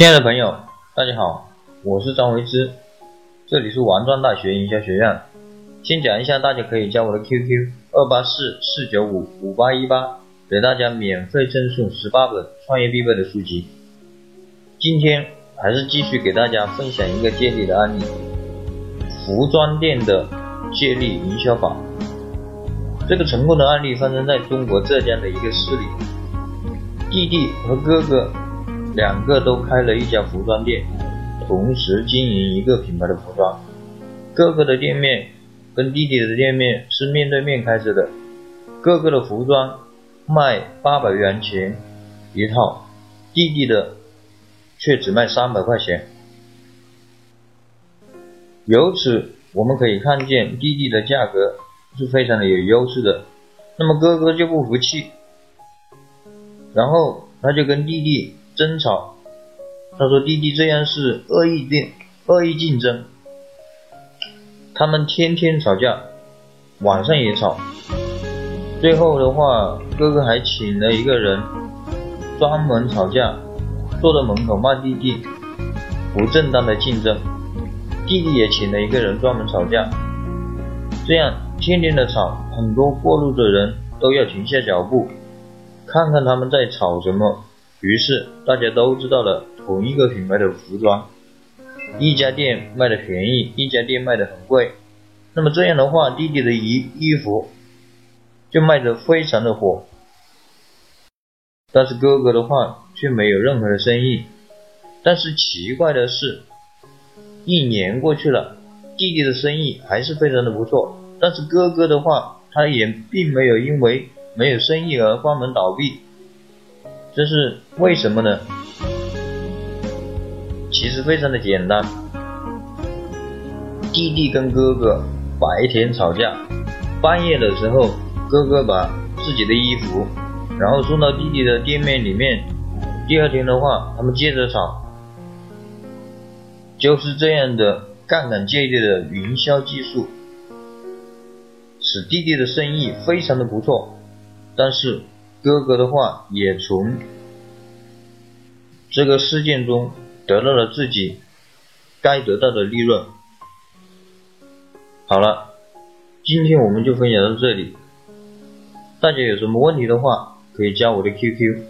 亲爱的朋友，大家好，我是张维之，这里是王庄大学营销学院。先讲一下，大家可以加我的 QQ 二八四四九五五八一八，给大家免费赠送十八本创业必备的书籍。今天还是继续给大家分享一个接力的案例，服装店的借力营销法。这个成功的案例发生在中国浙江的一个市里，弟弟和哥哥。两个都开了一家服装店，同时经营一个品牌的服装。哥哥的店面跟弟弟的店面是面对面开着的。哥哥的服装卖八百元钱一套，弟弟的却只卖三百块钱。由此我们可以看见弟弟的价格是非常的有优势的。那么哥哥就不服气，然后他就跟弟弟。争吵，他说弟弟这样是恶意竞恶意竞争，他们天天吵架，晚上也吵，最后的话，哥哥还请了一个人专门吵架，坐在门口骂弟弟不正当的竞争，弟弟也请了一个人专门吵架，这样天天的吵，很多过路的人都要停下脚步，看看他们在吵什么。于是大家都知道了同一个品牌的服装，一家店卖的便宜，一家店卖的很贵。那么这样的话，弟弟的衣衣服就卖的非常的火，但是哥哥的话却没有任何的生意。但是奇怪的是，一年过去了，弟弟的生意还是非常的不错，但是哥哥的话，他也并没有因为没有生意而关门倒闭。这是为什么呢？其实非常的简单，弟弟跟哥哥白天吵架，半夜的时候，哥哥把自己的衣服，然后送到弟弟的店面里面，第二天的话，他们接着吵，就是这样的杠杆借力的营销技术，使弟弟的生意非常的不错，但是。哥哥的话也从这个事件中得到了自己该得到的利润。好了，今天我们就分享到这里。大家有什么问题的话，可以加我的 QQ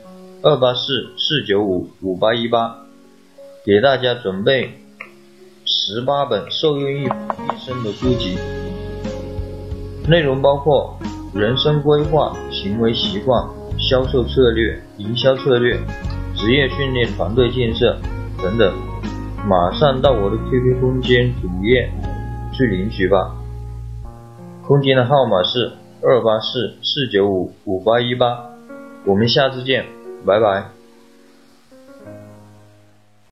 二八四四九五五八一八，给大家准备十八本受用一一生的书籍，内容包括人生规划、行为习惯。销售策略、营销策略、职业训练、团队建设等等，马上到我的 QQ 空间主页去领取吧。空间的号码是二八四四九五五八一八，我们下次见，拜拜。